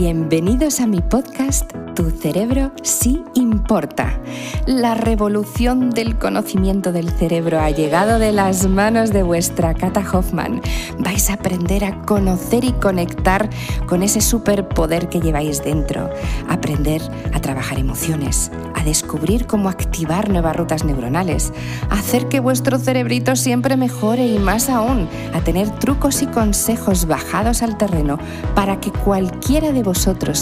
Bienvenidos a mi podcast Tu cerebro sí importa. La revolución del conocimiento del cerebro ha llegado de las manos de vuestra Kata Hoffman. Vais a aprender a conocer y conectar con ese superpoder que lleváis dentro. Aprender a trabajar emociones, a descubrir cómo activar nuevas rutas neuronales, a hacer que vuestro cerebrito siempre mejore y más aún, a tener trucos y consejos bajados al terreno para que cualquiera de vosotros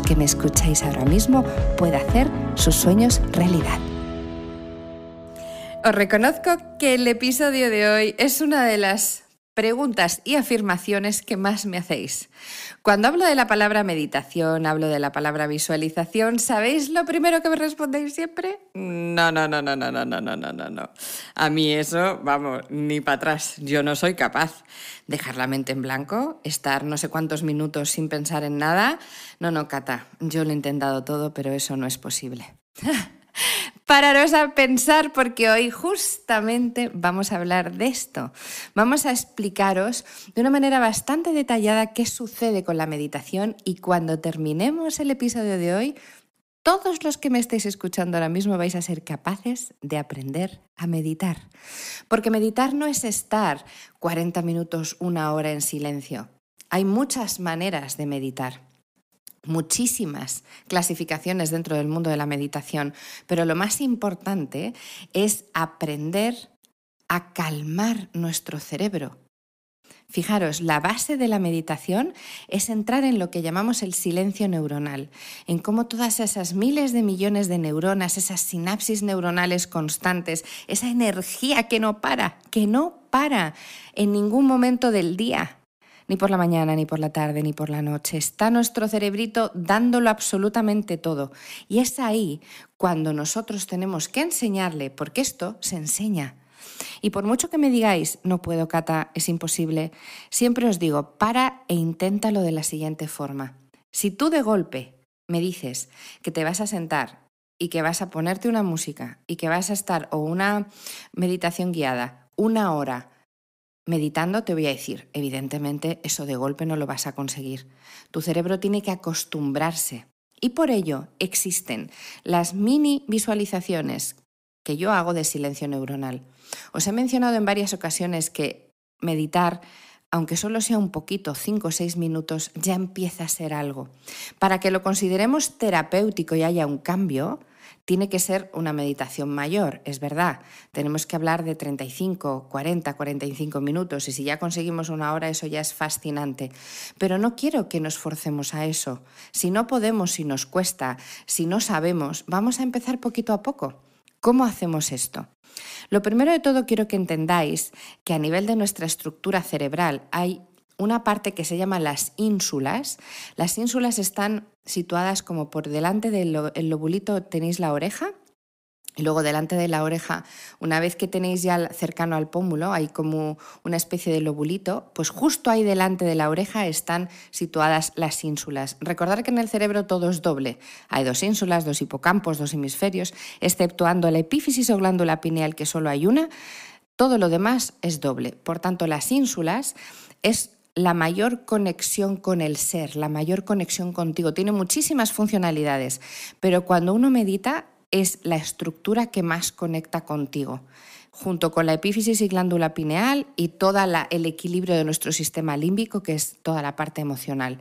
que me escucháis ahora mismo pueda hacer sus sueños realidad. Os reconozco que el episodio de hoy es una de las preguntas y afirmaciones que más me hacéis. Cuando hablo de la palabra meditación, hablo de la palabra visualización, ¿sabéis lo primero que me respondéis siempre? No, no, no, no, no, no, no, no, no, no. A mí eso, vamos, ni para atrás. Yo no soy capaz. Dejar la mente en blanco, estar no sé cuántos minutos sin pensar en nada. No, no, Cata, yo lo he intentado todo, pero eso no es posible. Pararos a pensar porque hoy justamente vamos a hablar de esto. Vamos a explicaros de una manera bastante detallada qué sucede con la meditación y cuando terminemos el episodio de hoy, todos los que me estéis escuchando ahora mismo vais a ser capaces de aprender a meditar. Porque meditar no es estar 40 minutos, una hora en silencio. Hay muchas maneras de meditar muchísimas clasificaciones dentro del mundo de la meditación, pero lo más importante es aprender a calmar nuestro cerebro. Fijaros, la base de la meditación es entrar en lo que llamamos el silencio neuronal, en cómo todas esas miles de millones de neuronas, esas sinapsis neuronales constantes, esa energía que no para, que no para en ningún momento del día, ni por la mañana, ni por la tarde, ni por la noche. Está nuestro cerebrito dándolo absolutamente todo. Y es ahí cuando nosotros tenemos que enseñarle, porque esto se enseña. Y por mucho que me digáis, no puedo, Cata, es imposible, siempre os digo, para e inténtalo de la siguiente forma. Si tú de golpe me dices que te vas a sentar y que vas a ponerte una música y que vas a estar o una meditación guiada una hora Meditando te voy a decir, evidentemente eso de golpe no lo vas a conseguir. Tu cerebro tiene que acostumbrarse. Y por ello existen las mini visualizaciones que yo hago de silencio neuronal. Os he mencionado en varias ocasiones que meditar, aunque solo sea un poquito, 5 o 6 minutos, ya empieza a ser algo. Para que lo consideremos terapéutico y haya un cambio, tiene que ser una meditación mayor, es verdad. Tenemos que hablar de 35, 40, 45 minutos y si ya conseguimos una hora eso ya es fascinante. Pero no quiero que nos forcemos a eso. Si no podemos, si nos cuesta, si no sabemos, vamos a empezar poquito a poco. ¿Cómo hacemos esto? Lo primero de todo quiero que entendáis que a nivel de nuestra estructura cerebral hay una parte que se llama las ínsulas. Las ínsulas están situadas como por delante del lobulito tenéis la oreja y luego delante de la oreja, una vez que tenéis ya cercano al pómulo, hay como una especie de lobulito, pues justo ahí delante de la oreja están situadas las ínsulas. Recordar que en el cerebro todo es doble. Hay dos ínsulas, dos hipocampos, dos hemisferios, exceptuando la epífisis o glándula pineal, que solo hay una. Todo lo demás es doble. Por tanto, las ínsulas es la mayor conexión con el ser, la mayor conexión contigo. Tiene muchísimas funcionalidades, pero cuando uno medita es la estructura que más conecta contigo, junto con la epífisis y glándula pineal y todo el equilibrio de nuestro sistema límbico, que es toda la parte emocional.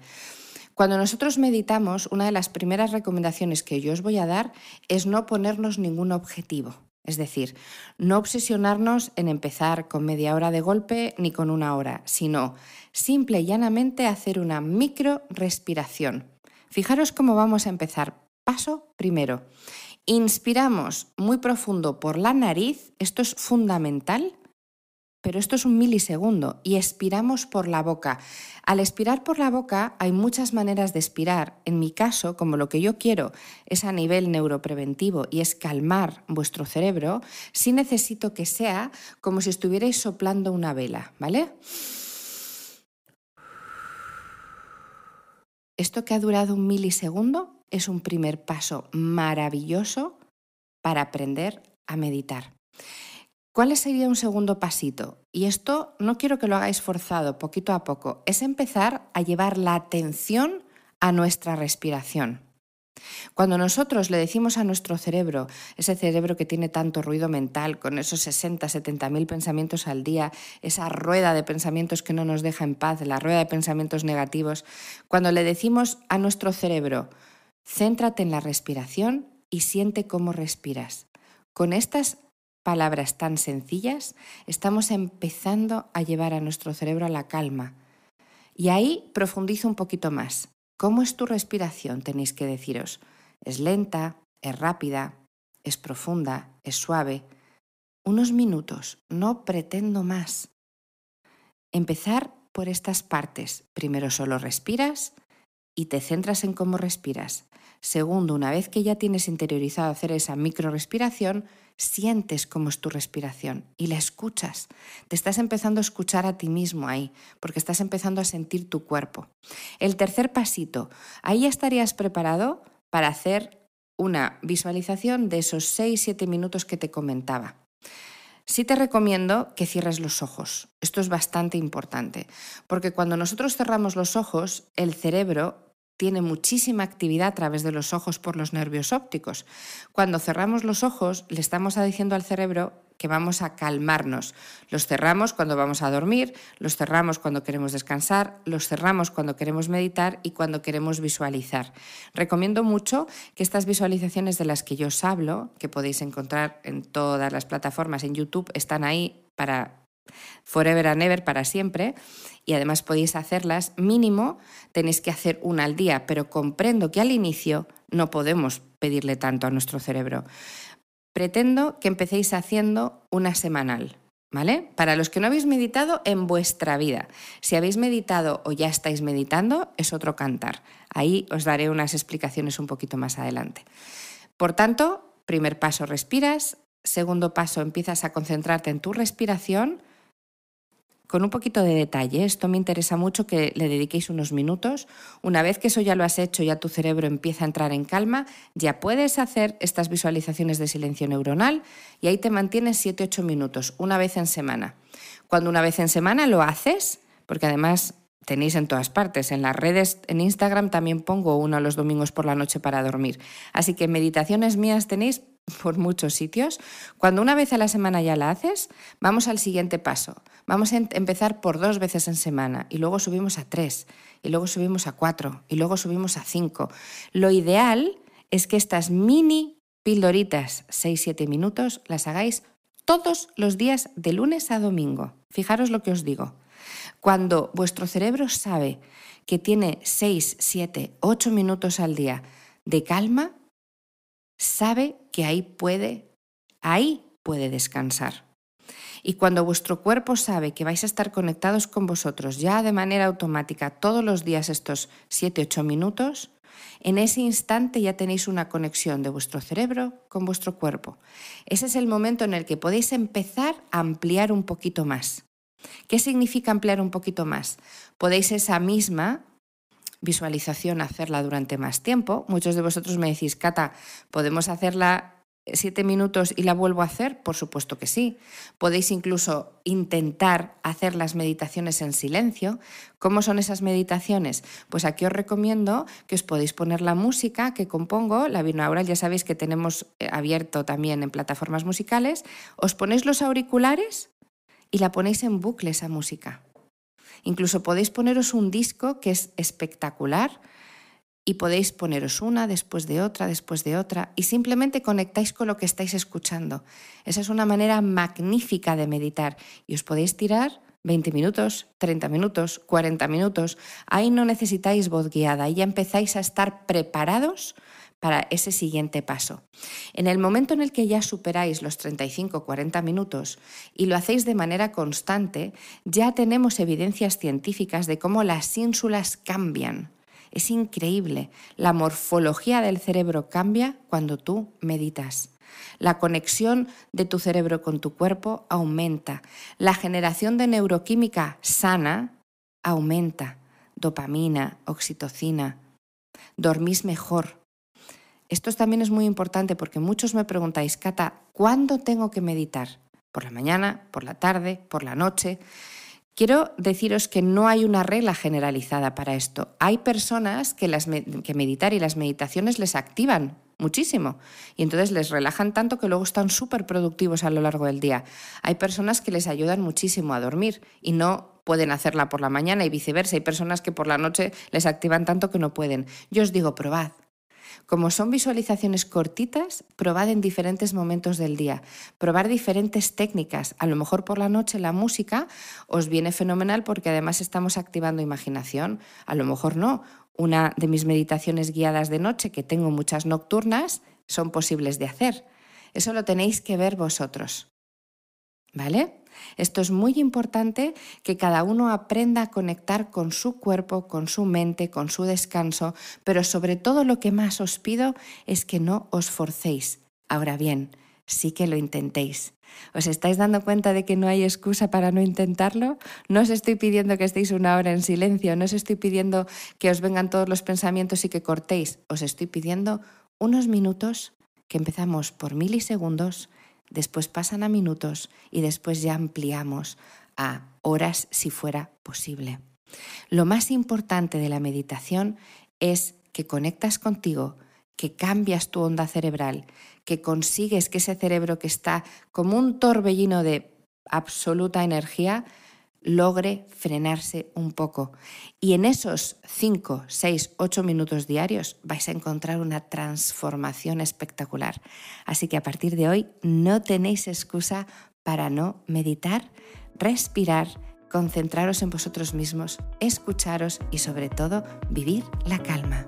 Cuando nosotros meditamos, una de las primeras recomendaciones que yo os voy a dar es no ponernos ningún objetivo. Es decir, no obsesionarnos en empezar con media hora de golpe ni con una hora, sino simple y llanamente hacer una micro respiración. Fijaros cómo vamos a empezar. Paso primero. Inspiramos muy profundo por la nariz, esto es fundamental, pero esto es un milisegundo, y expiramos por la boca. Al expirar por la boca hay muchas maneras de expirar. En mi caso, como lo que yo quiero es a nivel neuropreventivo y es calmar vuestro cerebro, sí necesito que sea como si estuvierais soplando una vela, ¿vale? Esto que ha durado un milisegundo es un primer paso maravilloso para aprender a meditar. ¿Cuál sería un segundo pasito? Y esto no quiero que lo hagáis forzado, poquito a poco. Es empezar a llevar la atención a nuestra respiración. Cuando nosotros le decimos a nuestro cerebro, ese cerebro que tiene tanto ruido mental, con esos 60, 70 mil pensamientos al día, esa rueda de pensamientos que no nos deja en paz, la rueda de pensamientos negativos, cuando le decimos a nuestro cerebro, céntrate en la respiración y siente cómo respiras. Con estas palabras tan sencillas, estamos empezando a llevar a nuestro cerebro a la calma. Y ahí profundizo un poquito más. ¿Cómo es tu respiración? Tenéis que deciros. ¿Es lenta? ¿Es rápida? ¿Es profunda? ¿Es suave? Unos minutos, no pretendo más. Empezar por estas partes. Primero solo respiras y te centras en cómo respiras. Segundo, una vez que ya tienes interiorizado hacer esa micro respiración, sientes cómo es tu respiración y la escuchas. Te estás empezando a escuchar a ti mismo ahí, porque estás empezando a sentir tu cuerpo. El tercer pasito, ahí estarías preparado para hacer una visualización de esos 6-7 minutos que te comentaba. Sí te recomiendo que cierres los ojos. Esto es bastante importante, porque cuando nosotros cerramos los ojos, el cerebro tiene muchísima actividad a través de los ojos por los nervios ópticos. Cuando cerramos los ojos, le estamos diciendo al cerebro que vamos a calmarnos. Los cerramos cuando vamos a dormir, los cerramos cuando queremos descansar, los cerramos cuando queremos meditar y cuando queremos visualizar. Recomiendo mucho que estas visualizaciones de las que yo os hablo, que podéis encontrar en todas las plataformas en YouTube, están ahí para forever and ever, para siempre, y además podéis hacerlas mínimo, tenéis que hacer una al día, pero comprendo que al inicio no podemos pedirle tanto a nuestro cerebro. Pretendo que empecéis haciendo una semanal, ¿vale? Para los que no habéis meditado en vuestra vida. Si habéis meditado o ya estáis meditando, es otro cantar. Ahí os daré unas explicaciones un poquito más adelante. Por tanto, primer paso, respiras. Segundo paso, empiezas a concentrarte en tu respiración con un poquito de detalle. Esto me interesa mucho que le dediquéis unos minutos. Una vez que eso ya lo has hecho, ya tu cerebro empieza a entrar en calma, ya puedes hacer estas visualizaciones de silencio neuronal y ahí te mantienes 7-8 minutos, una vez en semana. Cuando una vez en semana lo haces, porque además tenéis en todas partes, en las redes, en Instagram también pongo uno los domingos por la noche para dormir. Así que meditaciones mías tenéis por muchos sitios. Cuando una vez a la semana ya la haces, vamos al siguiente paso. Vamos a empezar por dos veces en semana y luego subimos a tres y luego subimos a cuatro y luego subimos a cinco. Lo ideal es que estas mini pildoritas, 6-7 minutos, las hagáis todos los días de lunes a domingo. Fijaros lo que os digo. Cuando vuestro cerebro sabe que tiene 6, 7, 8 minutos al día de calma, sabe que ahí puede, ahí puede descansar. Y cuando vuestro cuerpo sabe que vais a estar conectados con vosotros ya de manera automática todos los días estos 7-8 minutos, en ese instante ya tenéis una conexión de vuestro cerebro con vuestro cuerpo. Ese es el momento en el que podéis empezar a ampliar un poquito más. ¿Qué significa ampliar un poquito más? Podéis esa misma visualización hacerla durante más tiempo. Muchos de vosotros me decís, Cata, ¿podemos hacerla siete minutos y la vuelvo a hacer? Por supuesto que sí. Podéis incluso intentar hacer las meditaciones en silencio. ¿Cómo son esas meditaciones? Pues aquí os recomiendo que os podéis poner la música que compongo, la binaural ya sabéis que tenemos eh, abierto también en plataformas musicales. Os ponéis los auriculares y la ponéis en bucle esa música. Incluso podéis poneros un disco que es espectacular y podéis poneros una después de otra, después de otra, y simplemente conectáis con lo que estáis escuchando. Esa es una manera magnífica de meditar y os podéis tirar 20 minutos, 30 minutos, 40 minutos. Ahí no necesitáis voz guiada, ahí ya empezáis a estar preparados para ese siguiente paso. En el momento en el que ya superáis los 35-40 minutos y lo hacéis de manera constante, ya tenemos evidencias científicas de cómo las ínsulas cambian. Es increíble. La morfología del cerebro cambia cuando tú meditas. La conexión de tu cerebro con tu cuerpo aumenta. La generación de neuroquímica sana aumenta. Dopamina, oxitocina. Dormís mejor, esto también es muy importante porque muchos me preguntáis, Cata, ¿cuándo tengo que meditar? ¿Por la mañana, por la tarde, por la noche? Quiero deciros que no hay una regla generalizada para esto. Hay personas que, las, que meditar y las meditaciones les activan muchísimo y entonces les relajan tanto que luego están súper productivos a lo largo del día. Hay personas que les ayudan muchísimo a dormir y no pueden hacerla por la mañana y viceversa. Hay personas que por la noche les activan tanto que no pueden. Yo os digo, probad, como son visualizaciones cortitas, probad en diferentes momentos del día, probar diferentes técnicas. A lo mejor por la noche la música os viene fenomenal porque además estamos activando imaginación. A lo mejor no. Una de mis meditaciones guiadas de noche, que tengo muchas nocturnas, son posibles de hacer. Eso lo tenéis que ver vosotros. ¿Vale? Esto es muy importante que cada uno aprenda a conectar con su cuerpo, con su mente, con su descanso, pero sobre todo lo que más os pido es que no os forcéis. Ahora bien, sí que lo intentéis. ¿Os estáis dando cuenta de que no hay excusa para no intentarlo? No os estoy pidiendo que estéis una hora en silencio, no os estoy pidiendo que os vengan todos los pensamientos y que cortéis, os estoy pidiendo unos minutos que empezamos por milisegundos después pasan a minutos y después ya ampliamos a horas si fuera posible. Lo más importante de la meditación es que conectas contigo, que cambias tu onda cerebral, que consigues que ese cerebro que está como un torbellino de absoluta energía logre frenarse un poco. Y en esos 5, 6, 8 minutos diarios vais a encontrar una transformación espectacular. Así que a partir de hoy no tenéis excusa para no meditar, respirar, concentraros en vosotros mismos, escucharos y sobre todo vivir la calma.